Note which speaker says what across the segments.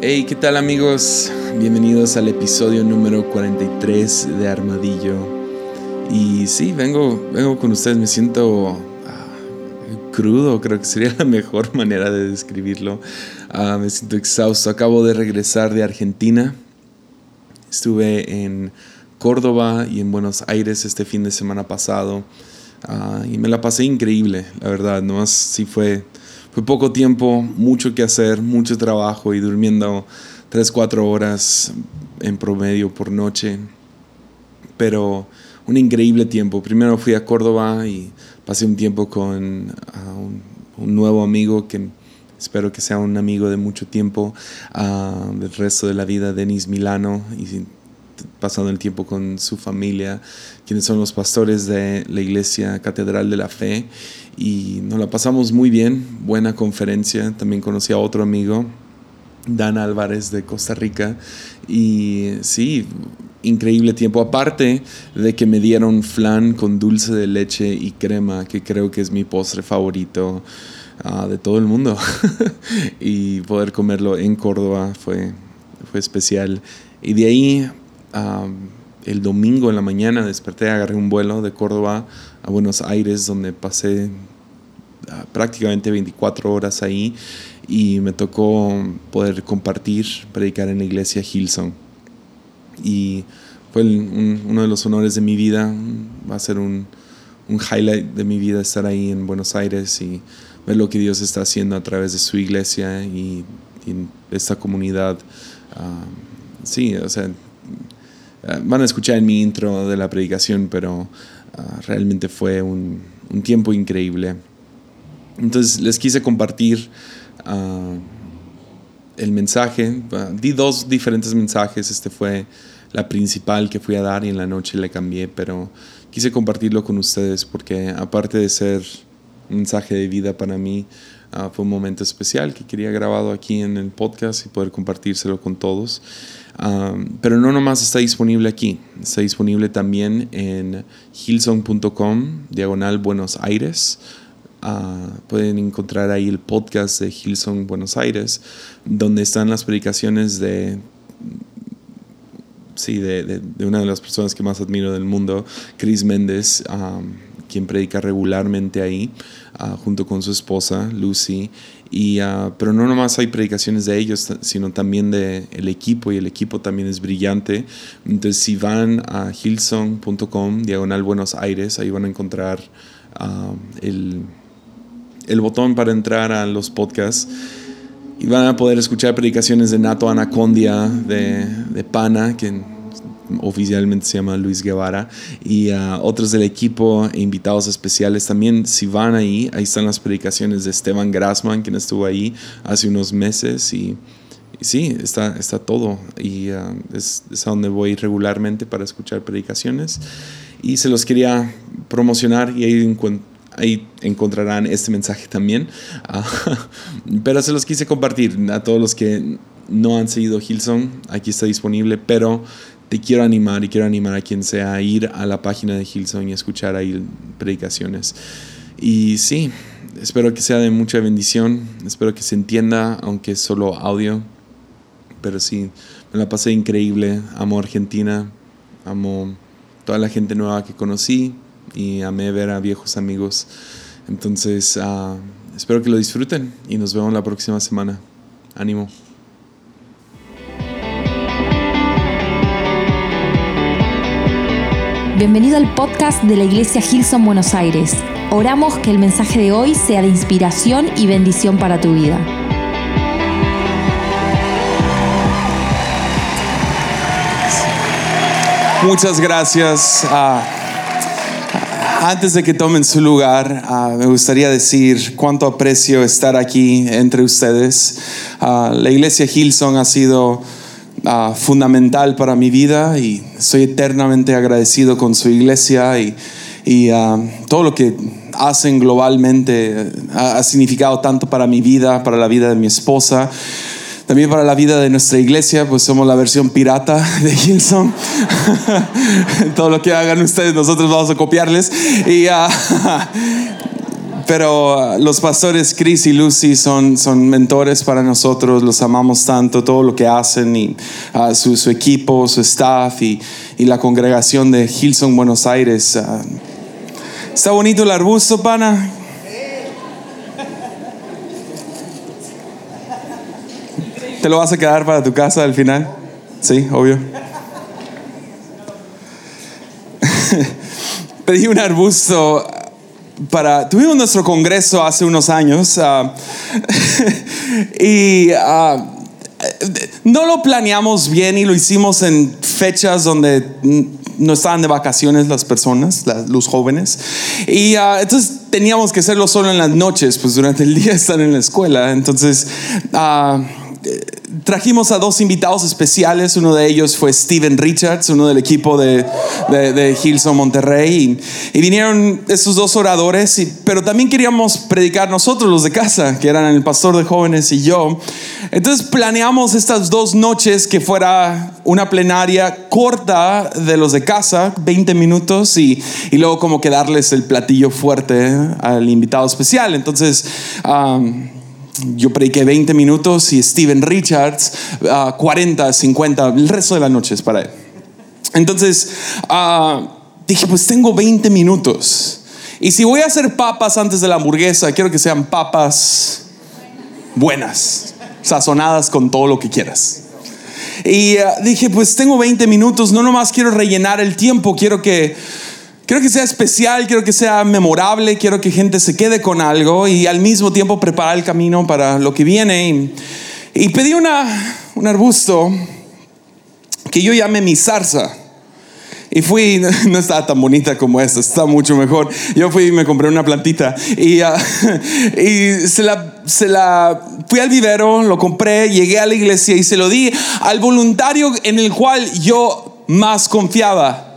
Speaker 1: Hey, ¿qué tal amigos? Bienvenidos al episodio número 43 de Armadillo. Y sí, vengo, vengo con ustedes, me siento ah, crudo, creo que sería la mejor manera de describirlo. Ah, me siento exhausto, acabo de regresar de Argentina. Estuve en Córdoba y en Buenos Aires este fin de semana pasado. Ah, y me la pasé increíble, la verdad. Nomás sí fue fue poco tiempo, mucho que hacer, mucho trabajo y durmiendo 3, 4 horas en promedio por noche. Pero un increíble tiempo. Primero fui a Córdoba y pasé un tiempo con un, nuevo amigo que espero que sea un amigo de mucho tiempo, uh, del resto de la vida, Denis Milano, y pasando el tiempo con su familia, quienes son los pastores de la Iglesia Catedral de la Fe. Y nos la pasamos muy bien, buena conferencia. También conocí a otro amigo, Dan Álvarez de Costa Rica. Y sí, increíble tiempo. Aparte de que me dieron flan con dulce de leche y crema, que creo que es mi postre favorito ah, de todo el mundo. y poder comerlo en Córdoba fue, fue especial. Y de ahí el domingo en la mañana desperté, agarré un vuelo de Córdoba a Buenos Aires, donde pasé ah, prácticamente 24 horas ahí y me tocó poder compartir, predicar en la iglesia Hilson. Y fue uno de los honores de mi vida, va a ser un, highlight de mi vida estar ahí en Buenos Aires y ver lo que Dios está haciendo a través de su iglesia y, esta comunidad. Ah, sí, o sea, van a escuchar en mi intro de la predicación, pero ah, realmente fue un, tiempo increíble. Entonces les quise compartir ah, el mensaje. Ah, di dos diferentes mensajes. Este fue la principal que fui a dar y en la noche le cambié, pero quise compartirlo con ustedes porque aparte de ser un mensaje de vida para mí, fue un momento especial que quería grabado aquí en el podcast y poder compartírselo con todos pero no nomás está disponible aquí, está disponible también en hillsong.com, diagonal Buenos Aires. Uh, pueden encontrar ahí el podcast de Hillsong Buenos Aires, donde están las predicaciones de, sí, de, una de las personas que más admiro del mundo, Chris Méndez, quien predica regularmente ahí, uh, junto con su esposa, Lucy. Y, uh, pero no nomás hay predicaciones de ellos, sino también del el equipo, y el equipo también es brillante. Entonces, si van a hillsong.com, diagonal Buenos Aires, ahí van a encontrar uh, el, el botón para entrar a los podcasts. Y van a poder escuchar predicaciones de Nato Anacondia, de, de Pana, que oficialmente se llama Luis Guevara, y uh, otros del equipo invitados especiales también. Si van ahí, ahí están las predicaciones de Esteban Grassman, quien estuvo ahí hace unos meses, y, sí, está, está todo, y uh, es, a donde voy regularmente para escuchar predicaciones. Y se los quería promocionar y ahí ahí encontrarán este mensaje también. Uh, pero se los quise compartir a todos los que no han seguido Hilson. Aquí está disponible, pero te quiero animar y quiero animar a quien sea a ir a la página de Hillsong y escuchar ahí predicaciones. Y sí, espero que sea de mucha bendición, espero que se entienda, aunque es solo audio. Pero sí, me la pasé increíble, amo Argentina, amo toda la gente nueva que conocí y amé ver a viejos amigos. Entonces, ah, espero que lo disfruten y nos vemos la próxima semana. Ánimo.
Speaker 2: Bienvenido al podcast de la Iglesia Gilson Buenos Aires. Oramos que el mensaje de hoy sea de inspiración y bendición para tu vida.
Speaker 1: Muchas gracias. Ah, antes de que tomen su lugar, ah, me gustaría decir cuánto aprecio estar aquí entre ustedes. Ah, la iglesia Gilson ha sido Ah, fundamental para mi vida y soy eternamente agradecido con su iglesia y, y ah, todo lo que hacen globalmente eh, ha, significado tanto para mi vida, para la vida de mi esposa. También para la vida de nuestra iglesia, pues somos la versión pirata de Hillsong. Todo lo que hagan ustedes, nosotros vamos a copiarles. Y, uh, pero uh, los pastores Chris y Lucy son, son mentores para nosotros, los amamos tanto, todo lo que hacen y uh, su, equipo, su staff y, y, la congregación de Hilson, Buenos Aires. Uh, ¿Está bonito el arbusto, pana? ¿Te lo vas a quedar para tu casa al final? Sí, obvio. Pedí un arbusto para... Tuvimos nuestro congreso hace unos años uh, y uh, no lo planeamos bien y lo hicimos en fechas donde no estaban de vacaciones las personas, los jóvenes. Y uh, entonces teníamos que hacerlo solo en las noches, pues durante el día están en la escuela. Entonces trajimos a dos invitados especiales. Uno de ellos fue Steven Richards, uno del equipo de, de, de Monterrey. Y, vinieron esos dos oradores, pero también queríamos predicar nosotros, los de casa, que eran el pastor de jóvenes y yo. Entonces planeamos estas dos noches que fuera una plenaria corta de los de casa, 20 minutos, y, y luego como que darles el platillo fuerte al invitado especial. Entonces... Um, yo prediqué 20 minutos y Steven Richards 40, 50, el resto de la noche es para él. Entonces uh, dije, pues tengo 20 minutos. Y si voy a hacer papas antes de la hamburguesa, quiero que sean papas buenas, sazonadas con todo lo que quieras. Y uh, dije, pues tengo 20 minutos, no nomás quiero rellenar el tiempo, quiero que Quiero que sea especial, quiero que sea memorable, quiero que gente se quede con algo y al mismo tiempo preparar el camino para lo que viene. Y, pedí una, un arbusto que yo llamé mi zarza. Y fui, no estaba tan bonita como esta, está mucho mejor. Yo fui y me compré una plantita y, uh, y se, la, se la fui al vivero, lo compré, llegué a la iglesia y se lo di al voluntario en el cual yo más confiaba.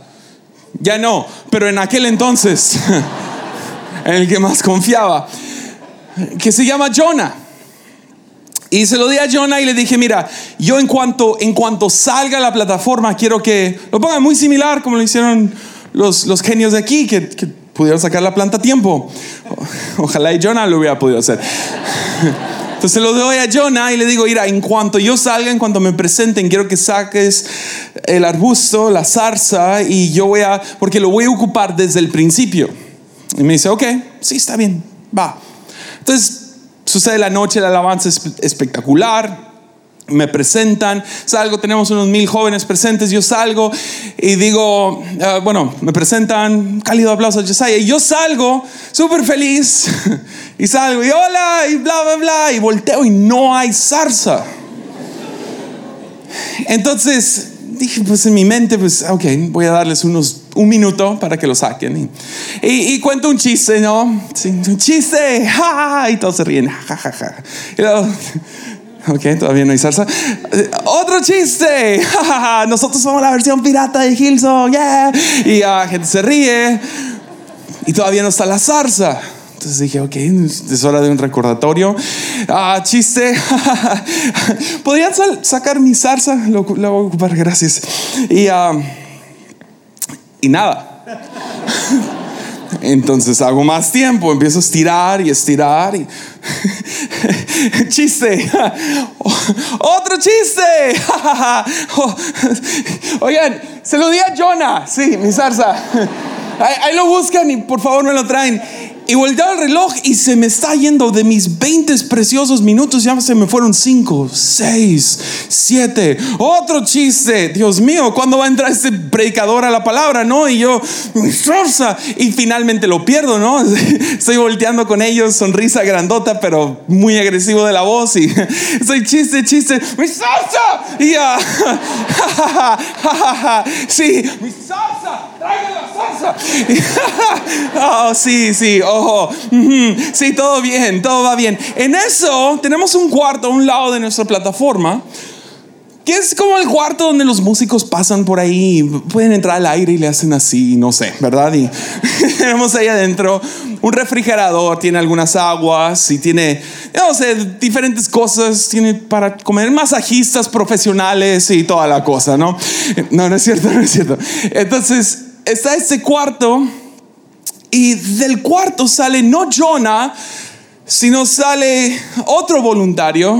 Speaker 1: Ya no, pero en aquel entonces, en el que más confiaba, que se llama Jonah. Y se lo di a Jonah y le dije, mira, yo en cuanto, en cuanto salga la plataforma, quiero que lo pongan muy similar como lo hicieron los, los genios de aquí, que, que pudieron sacar la planta a tiempo. Ojalá y Jonah lo hubiera podido hacer. Entonces lo doy a Jonah y le digo, mira, en cuanto yo salga, en cuanto me presenten, quiero que saques el arbusto, la zarza, y yo voy a, porque lo voy a ocupar desde el principio. Y me dice, ok, sí, está bien, va. Entonces sucede la noche, la alabanza es espectacular me presentan, salgo, tenemos unos mil jóvenes presentes, yo salgo y digo, ah, bueno, me presentan, cálido aplauso a Josiah, y yo salgo súper feliz, y salgo, y hola, y bla, bla, bla, y volteo y no hay zarza. Entonces dije, pues en mi mente, pues, ok, voy a darles unos, un minuto para que lo saquen. Y, cuento un chiste, ¿no? un chiste, ja, y todos se ríen, ja, ja, ja. Y luego, Ok, todavía no hay salsa. Eh, otro chiste. Nosotros somos la versión pirata de Hilson. Yeah. Y la gente se ríe. Y todavía no está la salsa. Entonces dije, ok, es hora de un recordatorio. Ah, chiste. ¿Podrían sacar mi salsa? Lo, voy a ocupar, gracias. Y, uh, y nada. Entonces hago más tiempo, empiezo a estirar y estirar y chiste. Otro chiste. Oigan, se lo di a Jonah. Sí, mi zarza. Ahí, lo buscan y por favor me lo traen. Y volteo el reloj y se me está yendo de mis 20 preciosos minutos, ya se me fueron 5, 6, 7. Otro chiste. Dios mío, ¿cuándo va a entrar este predicador a la palabra? No, y yo, sorsa. Y finalmente lo pierdo, ¿no? Estoy volteando con ellos, sonrisa grandota, pero muy agresivo de la voz. Y soy chiste, chiste, mi salsa. Y ya, sí, mi salsa, oh, sí, sí, ojo. Sí, todo bien, todo va bien. En eso tenemos un cuarto a un lado de nuestra plataforma que es como el cuarto donde los músicos pasan por ahí, pueden entrar al aire y le hacen así, no sé, ¿verdad? Y tenemos ahí adentro un refrigerador, tiene algunas aguas y tiene, no sé, diferentes cosas, tiene para comer masajistas profesionales y toda la cosa, ¿no? No, no es cierto, no es cierto. Entonces, está este cuarto Y del cuarto sale no Jonah, sino sale otro voluntario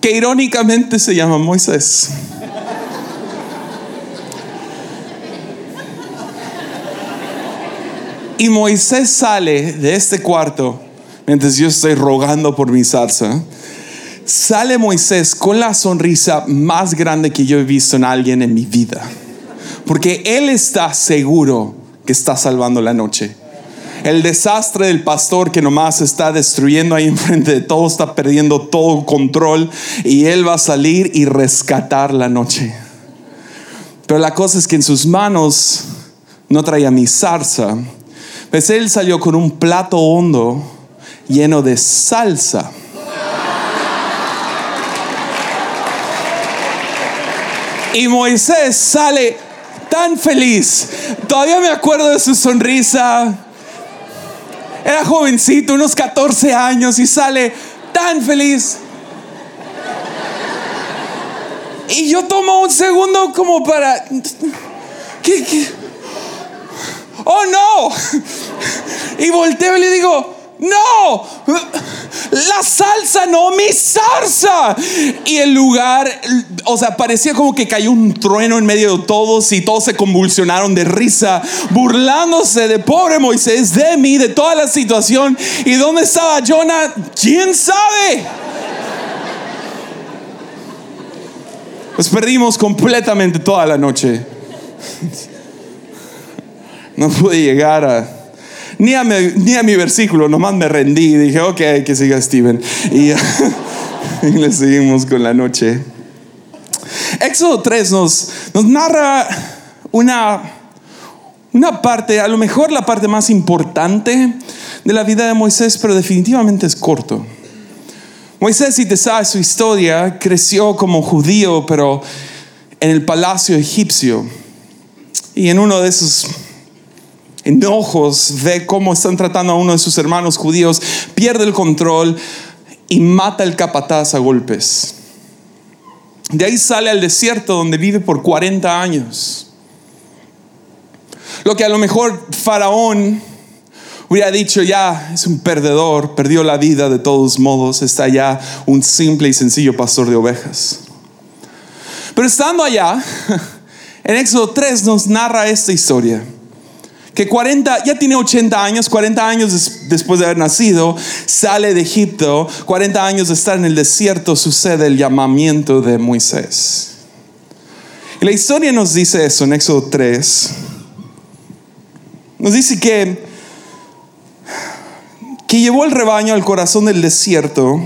Speaker 1: que irónicamente se llama Moisés. Y Moisés sale de este cuarto mientras yo estoy rogando por mi salsa. Sale Moisés con la sonrisa más grande que yo he visto en alguien en mi vida. Porque él está seguro que está salvando la noche. El desastre del pastor que nomás está destruyendo ahí enfrente de todo, está perdiendo todo control y él va a salir y rescatar la noche. Pero la cosa es que en sus manos no traía mi zarza, pues él salió con un plato hondo lleno de salsa. Y Moisés sale tan feliz. Todavía me acuerdo de su sonrisa. Era jovencito, unos 14 años, y sale tan feliz. Y yo tomo un segundo como para... ¿Qué, oh no. Y volteo y le digo, no, la salsa, no mi salsa. Y el lugar, o sea, parecía como que cayó un trueno en medio de todos y todos se convulsionaron de risa, burlándose de pobre Moisés, de mí, de toda la situación. ¿Y dónde estaba Jonah? ¿Quién sabe? Pues perdimos completamente toda la noche. No pude llegar a, ni a, mi, ni a mi versículo, nomás me rendí dije, ok, que siga Steven. Y, y le seguimos con la noche. Éxodo 3 nos, nos narra una, una parte, a lo mejor la parte más importante de la vida de Moisés, pero definitivamente es corto. Moisés, si te sabes su historia, creció como judío, pero en el palacio egipcio. Y en uno de esos enojos, ve cómo están tratando a uno de sus hermanos judíos, pierde el control y mata el capataz a golpes. De ahí sale al desierto donde vive por 40 años. Lo que a lo mejor Faraón hubiera dicho ya es un perdedor, perdió la vida de todos modos, está ya un simple y sencillo pastor de ovejas. Pero estando allá, en Éxodo 3 nos narra esta historia que 40, ya tiene 80 años, 40 años después de haber nacido, sale de Egipto, 40 años de estar en el desierto, sucede el llamamiento de Moisés. Y la historia nos dice eso en Éxodo 3. Nos dice que, que llevó el rebaño al corazón del desierto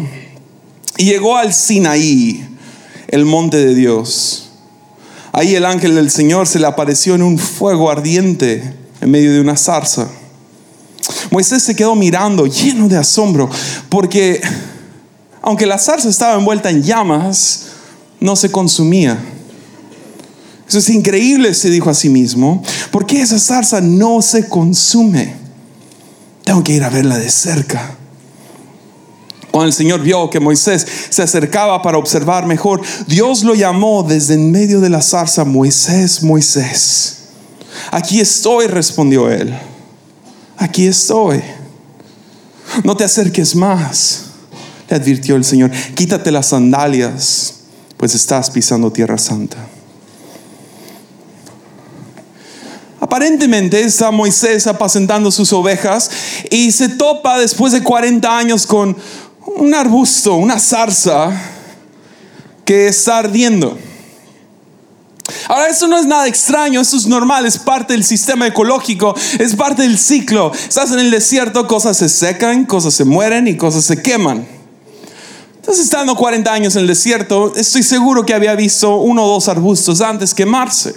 Speaker 1: y llegó al Sinaí, el monte de Dios. Ahí el ángel del Señor se le apareció en un fuego ardiente en medio de una zarza. Moisés se quedó mirando lleno de asombro porque aunque la zarza estaba envuelta en llamas, no se consumía. Eso es increíble, se dijo a sí mismo. ¿Por qué esa zarza no se consume? Tengo que ir a verla de cerca. Cuando el Señor vio que Moisés se acercaba para observar mejor, Dios lo llamó desde en medio de la zarza, Moisés, Moisés. Aquí estoy, respondió él. Aquí estoy. No te acerques más, le advirtió el Señor. Quítate las sandalias, pues estás pisando tierra santa. Aparentemente está Moisés apacentando sus ovejas y se topa después de 40 años con un arbusto, una zarza que está ardiendo. Ahora, eso no es nada extraño, eso es normal, es parte del sistema ecológico, es parte del ciclo. Estás en el desierto, cosas se secan, cosas se mueren y cosas se queman. Entonces, estando 40 años en el desierto, estoy seguro que había visto uno o dos arbustos antes quemarse.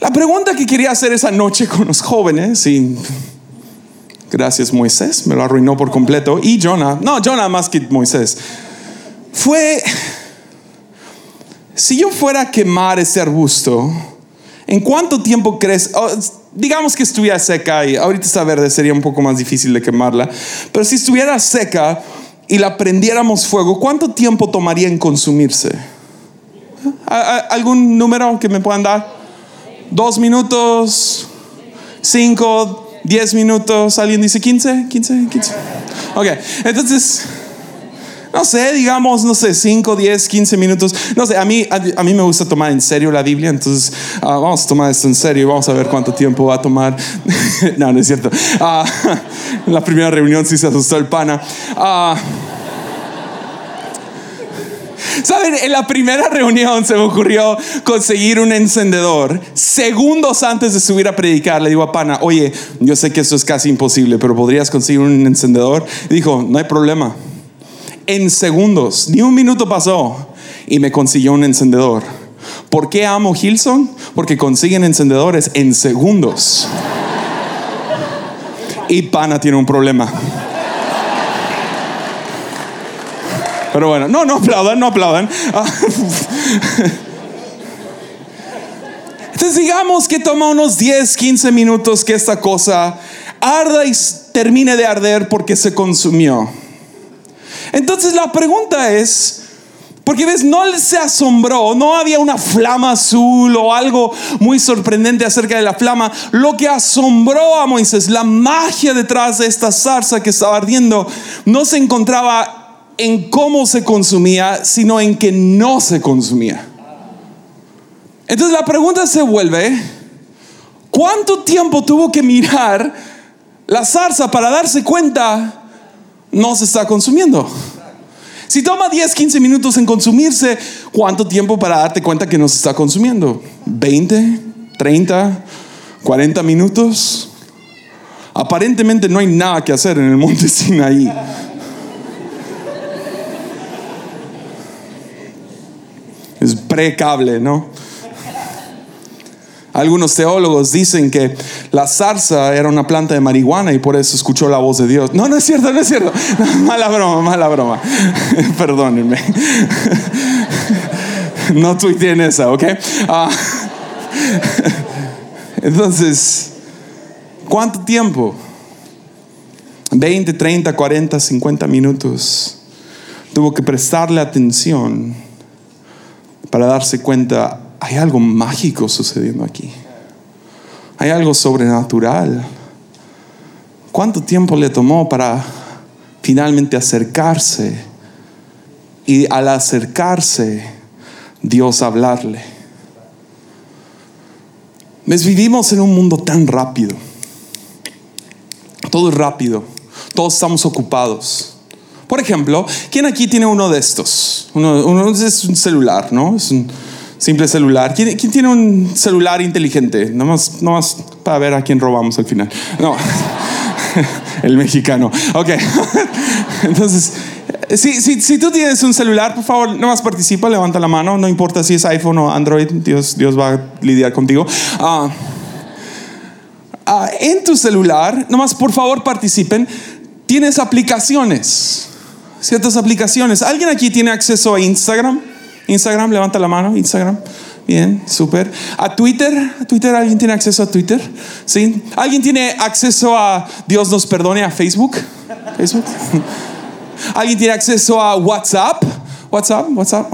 Speaker 1: La pregunta que quería hacer esa noche con los jóvenes, y gracias Moisés, me lo arruinó por completo, y Jonah, no, Jonah más que Moisés, fue si yo fuera a quemar ese arbusto, ¿en cuánto tiempo crees? Oh, digamos que estuviera seca y ahorita está verde, sería un poco más difícil de quemarla, pero si estuviera seca y la prendiéramos fuego, ¿cuánto tiempo tomaría en consumirse? ¿Algún número que me puedan dar? ¿Dos minutos? 5, 10 minutos, ¿alguien dice 15? 15, 15. Ok, entonces, no sé, digamos, no sé, 5, 10, 15 minutos. No sé, a mí, a, mí me gusta tomar en serio la Biblia, entonces ah, vamos a tomar esto en serio y vamos a ver cuánto tiempo va a tomar. no, no es cierto. Uh, la primera reunión sí se asustó el pana. Uh, ¿Saben? En la primera reunión se me ocurrió conseguir un encendedor. Segundos antes de subir a predicar, le digo a Pana, oye, yo sé que eso es casi imposible, pero ¿podrías conseguir un encendedor? dijo, no hay problema. En segundos, ni un minuto pasó y me consiguió un encendedor. ¿Por qué amo Hilson? Porque consiguen encendedores en segundos. Y Pana tiene un problema. Pero bueno, no, no aplaudan, no aplaudan. Entonces digamos que toma unos 10, 15 minutos que esta cosa arda y termine de arder porque se consumió. Entonces la pregunta es, porque ves, no se asombró, no había una flama azul o algo muy sorprendente acerca de la flama. Lo que asombró a Moisés, la magia detrás de esta zarza que estaba ardiendo, no se encontraba en cómo se consumía, sino en que no se consumía. Entonces la pregunta se vuelve, ¿cuánto tiempo tuvo que mirar la zarza para darse cuenta no se está consumiendo? Si toma 10, 15 minutos en consumirse, ¿cuánto tiempo para darte cuenta que no se está consumiendo? ¿20? ¿30? ¿40 minutos? Aparentemente no hay nada que hacer en el monte Sinaí. es precable, ¿no? Algunos teólogos dicen que la zarza era una planta de marihuana y por eso escuchó la voz de Dios. No, no es cierto, no es cierto. mala broma, mala broma. Perdónenme. no tuiteen esa, ¿ok? Ah, entonces, ¿cuánto tiempo? 20, 30, 40, 50 minutos. Tuvo que prestarle atención para darse cuenta, hay algo mágico sucediendo aquí. Hay algo sobrenatural. ¿Cuánto tiempo le tomó para finalmente acercarse? Y al acercarse, Dios hablarle. vivimos en un mundo tan rápido. Todo es rápido. Todos estamos ocupados. Por ejemplo, ¿quién aquí tiene uno de estos? Uno, es un celular, ¿no? Es un simple celular. ¿Quién, tiene un celular inteligente? Nomás, nomás para ver a quién robamos al final. No, el mexicano. Ok. Entonces, si, si, tú tienes un celular, por favor, nomás participa, levanta la mano. No importa si es iPhone o Android, Dios, Dios va a lidiar contigo. Ah, ah, en tu celular, nomás por favor participen. Tienes aplicaciones ciertas aplicaciones. ¿Alguien aquí tiene acceso a Instagram? Instagram, levanta la mano, Instagram. Bien, súper. ¿A Twitter? ¿A Twitter? ¿Alguien tiene acceso a Twitter? ¿Sí? ¿Alguien tiene acceso a Dios nos perdone a Facebook? ¿Facebook? ¿Alguien tiene acceso a WhatsApp? WhatsApp, WhatsApp.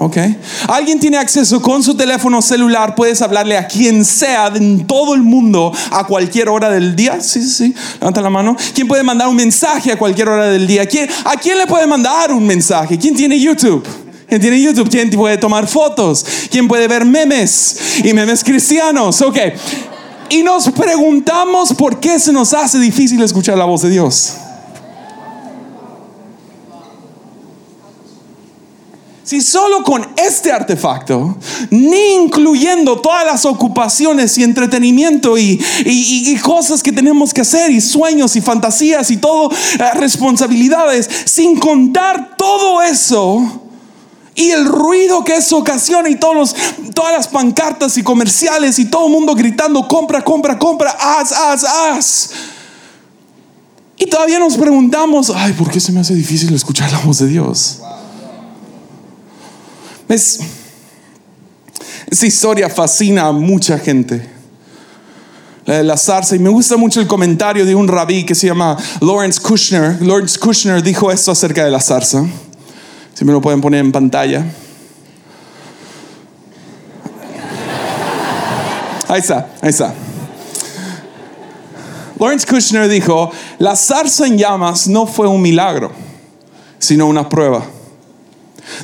Speaker 1: Alguien tiene acceso con su teléfono celular, puedes hablarle a quien sea en todo el mundo a cualquier hora del día. Sí, sí, sí. Levanta la mano. ¿Quién puede mandar un mensaje a cualquier hora del día? ¿Quién, ¿A quién le puede mandar un mensaje? ¿Quién tiene YouTube? ¿Quién tiene YouTube? ¿Quién puede tomar fotos? ¿Quién puede ver memes? Y memes cristianos, ok. Y nos preguntamos por qué se nos hace difícil escuchar la voz de Dios. Si solo con este artefacto, ni incluyendo todas las ocupaciones y entretenimiento y, cosas que tenemos que hacer y sueños y fantasías y todo, eh, responsabilidades, sin contar todo eso y el ruido que eso ocasiona y todos todas las pancartas y comerciales y todo el mundo gritando, compra, compra, compra, haz, haz, haz. Y todavía nos preguntamos, ay, ¿por qué se me hace difícil escuchar la voz de Dios? Es, esa historia fascina a mucha gente. La de la zarza. Y me gusta mucho el comentario de un rabí que se llama Lawrence Kushner. Lawrence Kushner dijo esto acerca de la zarza. Si me lo pueden poner en pantalla. Ahí está, ahí está. Lawrence Kushner dijo, la zarza en llamas no fue un milagro, sino una prueba.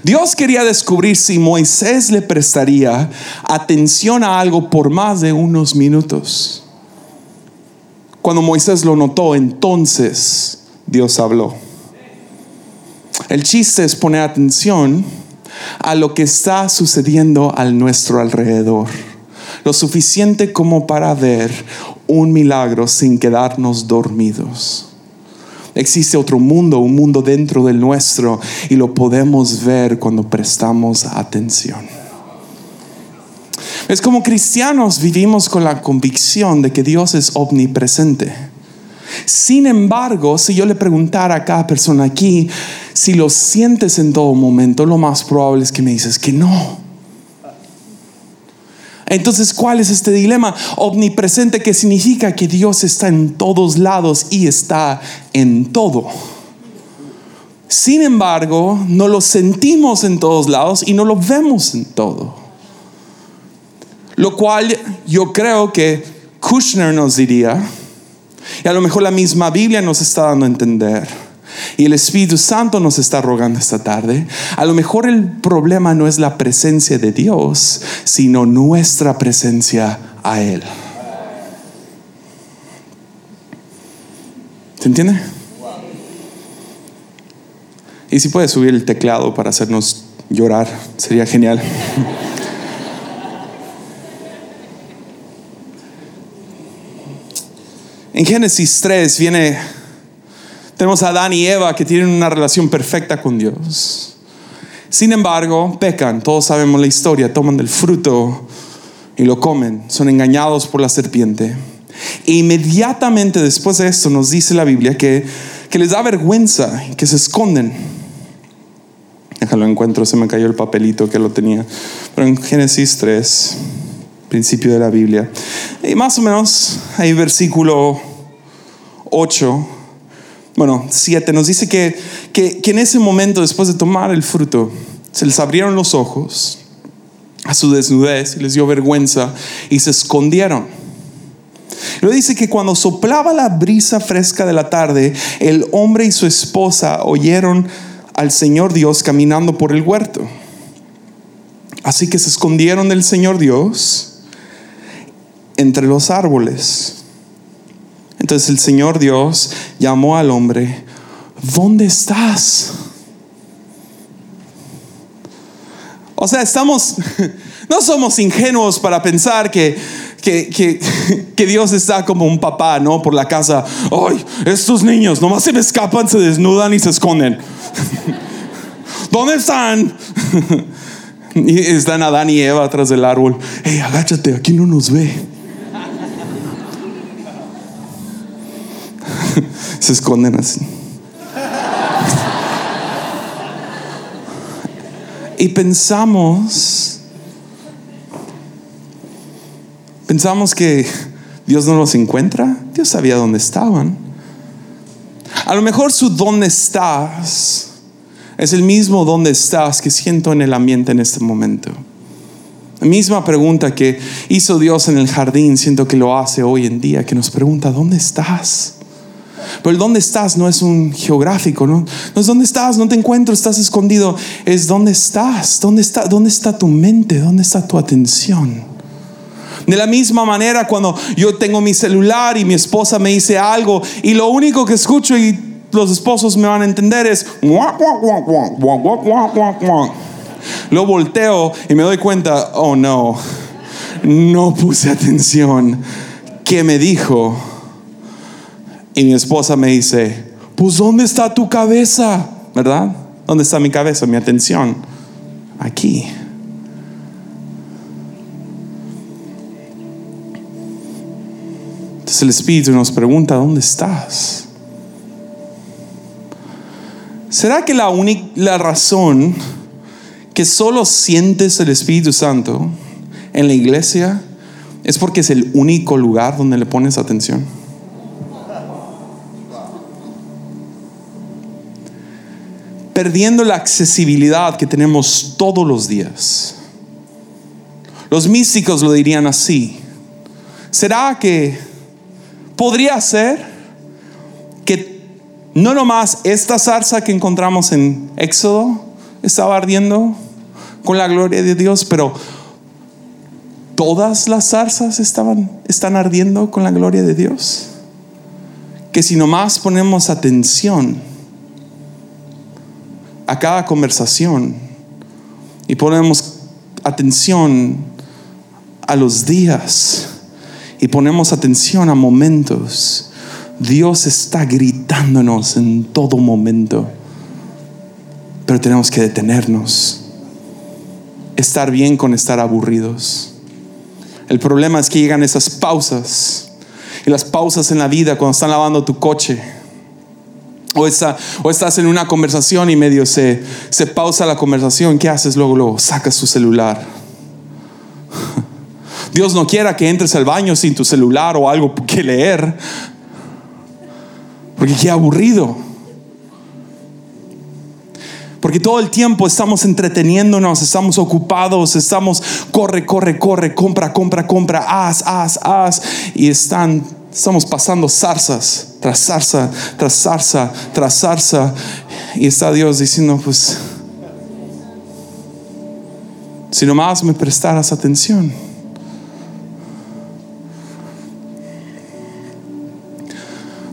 Speaker 1: Dios quería descubrir si Moisés le prestaría atención a algo por más de unos minutos. Cuando Moisés lo notó, entonces Dios habló. El chiste es poner atención a lo que está sucediendo a nuestro alrededor. Lo suficiente como para ver un milagro sin quedarnos dormidos. Existe otro mundo, un mundo dentro del nuestro, y lo podemos ver cuando prestamos atención. Es como cristianos vivimos con la convicción de que Dios es omnipresente. Sin embargo, si yo le preguntara a cada persona aquí si lo sientes en todo momento, lo más probable es que me dices que no. Entonces, ¿cuál es este dilema? Omnipresente que significa que Dios está en todos lados y está en todo. Sin embargo, no lo sentimos en todos lados y no lo vemos en todo. Lo cual yo creo que Kushner nos diría, y a lo mejor la misma Biblia nos está dando a entender, y el Espíritu Santo nos está rogando esta tarde, a lo mejor el problema no es la presencia de Dios, sino nuestra presencia a Él. ¿Se entiende? Y si puede subir el teclado para hacernos llorar, sería genial. En Génesis 3 viene tenemos a Adán y Eva que tienen una relación perfecta con Dios. Sin embargo, pecan, todos sabemos la historia, toman del fruto y lo comen, son engañados por la serpiente. E inmediatamente después de esto nos dice la Biblia que, que les da vergüenza, que se esconden. Déjalo encuentro, se me cayó el papelito que lo tenía. Pero en Génesis 3, principio de la Biblia, y más o menos hay versículo 8 bueno, 7, nos dice que, que, en ese momento, después de tomar el fruto, se les abrieron los ojos a su desnudez y les dio vergüenza y se escondieron. Lo dice que cuando soplaba la brisa fresca de la tarde, el hombre y su esposa oyeron al Señor Dios caminando por el huerto. Así que se escondieron del Señor Dios entre los árboles. Entonces el Señor Dios llamó al hombre, ¿dónde estás? O sea, estamos, no somos ingenuos para pensar que, que, Dios está como un papá, ¿no? Por la casa. Ay, estos niños nomás se me escapan, se desnudan y se esconden. ¿Dónde están? y están Adán y Eva atrás del árbol. Hey, agáchate, aquí no nos ve. Se esconden así. y pensamos, pensamos que Dios no los encuentra. Dios sabía dónde estaban. A lo mejor su dónde estás es el mismo dónde estás que siento en el ambiente en este momento. La misma pregunta que hizo Dios en el jardín, siento que lo hace hoy en día, que nos pregunta, ¿dónde estás? Pero el dónde estás no es un geográfico, ¿no? No es dónde estás, no te encuentro, estás escondido. Es dónde estás, dónde está, dónde está tu mente, dónde está tu atención. De la misma manera, cuando yo tengo mi celular y mi esposa me dice algo y lo único que escucho y los esposos me van a entender es lo volteo y me doy cuenta, oh no, no puse atención. ¿Qué me dijo? Y mi esposa me dice, pues ¿dónde está tu cabeza? ¿Verdad? ¿Dónde está mi cabeza, mi atención? Aquí. Entonces el Espíritu nos pregunta, ¿dónde estás? ¿Será que la única razón que solo sientes el Espíritu Santo en la iglesia es porque es el único lugar donde le pones atención? Perdiendo la accesibilidad que tenemos todos los días. Los místicos lo dirían así. ¿Será que podría ser que no nomás esta zarza que encontramos en Éxodo estaba ardiendo con la gloria de Dios, pero todas las zarzas estaban, están ardiendo con la gloria de Dios. Que si nomás ponemos atención a cada conversación y ponemos atención a los días y ponemos atención a momentos, Dios está gritándonos en todo momento. Pero tenemos que detenernos. Estar bien con estar aburridos. El problema es que llegan esas pausas. Y las pausas en la vida cuando están lavando tu coche. O, o estás en una conversación y medio se, se pausa la conversación. ¿Qué haces luego? Luego sacas tu celular. Dios no quiera que entres al baño sin tu celular o algo que leer. Porque qué aburrido. Porque todo el tiempo estamos entreteniéndonos, estamos ocupados, estamos corre, corre, corre, compra, compra, compra, haz, haz, haz. Y están, estamos pasando zarzas tras zarza, tras zarza, tras zarza. Y está Dios diciendo, pues, si nomás me prestaras atención.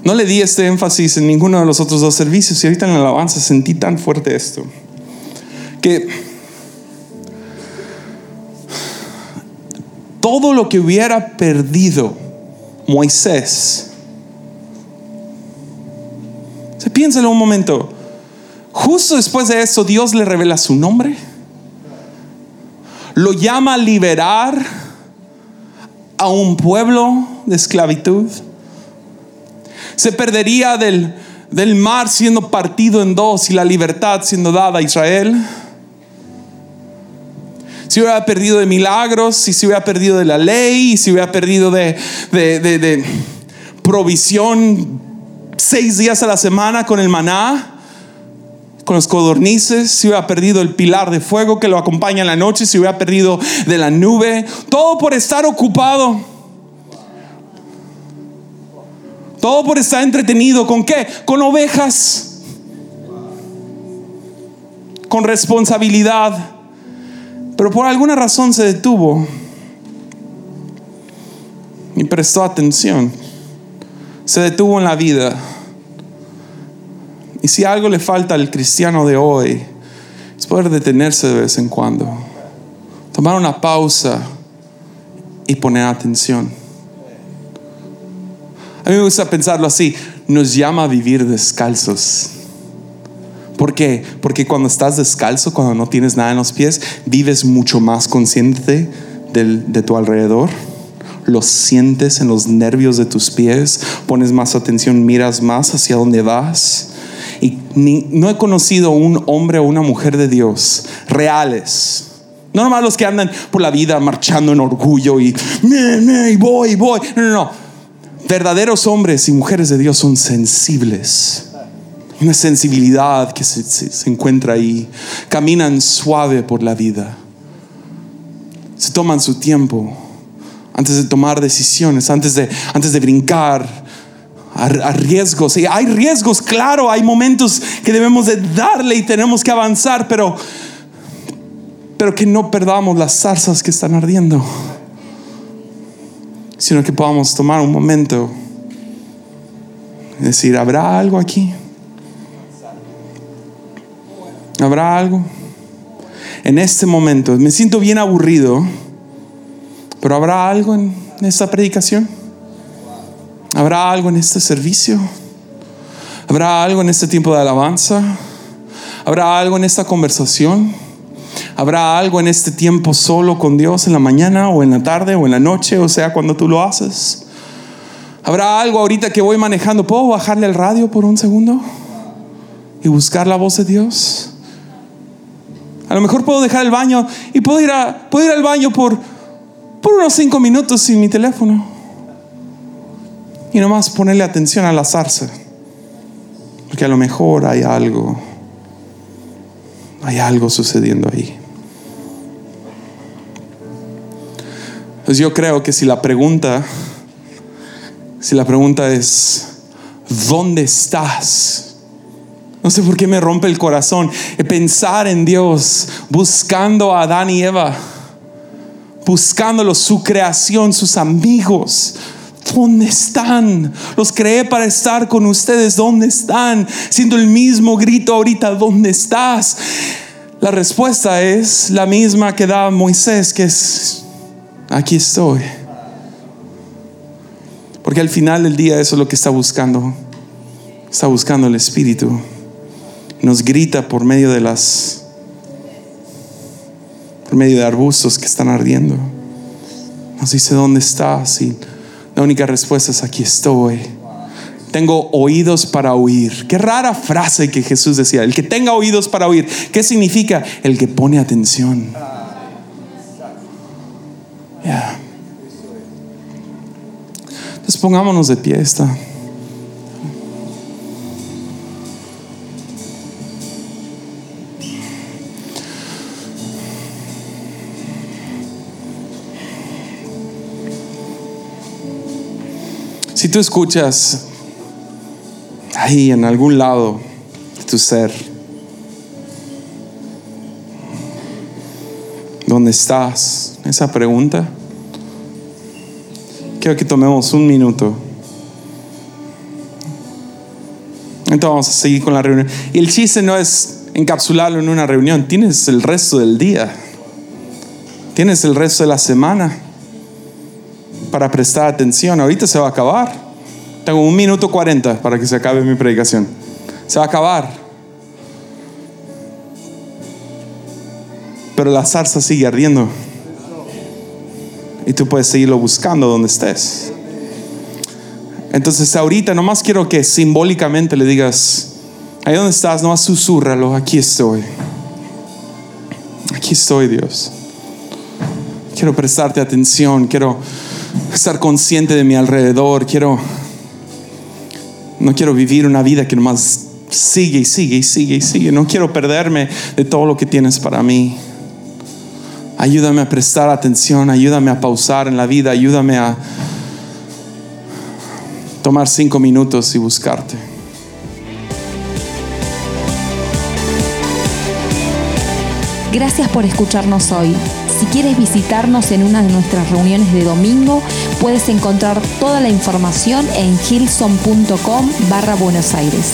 Speaker 1: No le di este énfasis en ninguno de los otros dos servicios y ahorita en la alabanza sentí tan fuerte esto que todo lo que hubiera perdido Moisés, se piénselo un momento, justo después de eso Dios le revela su nombre, lo llama a liberar a un pueblo de esclavitud. Se perdería del, del mar siendo partido en dos y la libertad siendo dada a Israel. Si hubiera perdido de milagros, si se hubiera perdido de la ley, si hubiera perdido de, de, de, de provisión seis días a la semana con el maná, con los codornices, si hubiera perdido el pilar de fuego que lo acompaña en la noche, si hubiera perdido de la nube, todo por estar ocupado Todo por estar entretenido. ¿Con qué? Con ovejas. Con responsabilidad. Pero por alguna razón se detuvo. Y prestó atención. Se detuvo en la vida. Y si algo le falta al cristiano de hoy, es poder detenerse de vez en cuando. Tomar una pausa y poner atención. A mí me gusta pensarlo así, nos llama a vivir descalzos. ¿Por qué? Porque cuando estás descalzo, cuando no tienes nada en los pies, vives mucho más consciente de tu alrededor. Lo sientes en los nervios de tus pies, pones más atención, miras más hacia dónde vas. Y no he conocido un hombre o una mujer de Dios reales. No nomás los que andan por la vida marchando en orgullo y, y voy, voy. No, no, no verdaderos hombres y mujeres de Dios son sensibles. Una sensibilidad que se, encuentra ahí. Caminan suave por la vida. Se toman su tiempo antes de tomar decisiones, antes de, antes de brincar a, riesgos. Y hay riesgos, claro, hay momentos que debemos de darle y tenemos que avanzar, pero, pero que no perdamos las zarzas que están ardiendo sino que podamos tomar un momento y decir, ¿habrá algo aquí? ¿Habrá algo? En este momento, me siento bien aburrido, pero ¿habrá algo en esta predicación? ¿Habrá algo en este servicio? ¿Habrá algo en este tiempo de alabanza? ¿Habrá algo en esta conversación? ¿Habrá algo en este tiempo solo con Dios en la mañana o en la tarde o en la noche, o sea, cuando tú lo haces? ¿Habrá algo ahorita que voy manejando? ¿Puedo bajarle el radio por un segundo y buscar la voz de Dios? A lo mejor puedo dejar el baño y puedo ir, a, ir al baño por, por unos cinco minutos sin mi teléfono. Y nomás ponerle atención a la zarza. Porque a lo mejor hay algo. Hay algo sucediendo ahí. Pues yo creo que si la pregunta Si la pregunta es, ¿dónde estás? No sé por qué me rompe el corazón pensar en Dios, buscando a Adán y Eva, buscándolo, su creación, sus amigos. ¿Dónde están? Los creé para estar con ustedes. ¿Dónde están? Siendo el mismo grito ahorita, ¿dónde estás? La respuesta es la misma que da Moisés, que es, aquí estoy. Porque al final del día eso es lo que está buscando. Está buscando el Espíritu. Nos grita por medio de las... Por medio de arbustos que están ardiendo. Nos dice, ¿dónde estás? Y la única respuesta es, aquí estoy. Tengo oídos para oír. Qué rara frase que Jesús decía. El que tenga oídos para oír. ¿Qué significa? El que pone atención. Ya. Entonces pongámonos de pie esta. Si tú escuchas ahí en algún lado de tu ser, ¿dónde estás? Esa pregunta. Quiero que tomemos un minuto. Entonces vamos a seguir con la reunión. Y el chiste no es encapsularlo en una reunión. Tienes el resto del día. Tienes el resto de la semana para prestar atención. Ahorita se va a acabar. Tengo un minuto cuarenta para que se acabe mi predicación. Se va a acabar. Pero la zarza sigue ardiendo. Y tú puedes seguirlo buscando donde estés. Entonces ahorita nomás quiero que simbólicamente le digas, ahí donde estás, nomás susurralo, aquí estoy. Aquí estoy Dios. Quiero prestarte atención, quiero estar consciente de mi alrededor, quiero, no quiero vivir una vida que nomás sigue y sigue y sigue y sigue. No quiero perderme de todo lo que tienes para mí. Ayúdame a prestar atención, ayúdame a pausar en la vida, ayúdame a tomar cinco minutos y buscarte.
Speaker 2: Gracias por escucharnos hoy. Si quieres visitarnos en una de nuestras reuniones de domingo, puedes encontrar toda la información en gilson.com barra Buenos Aires.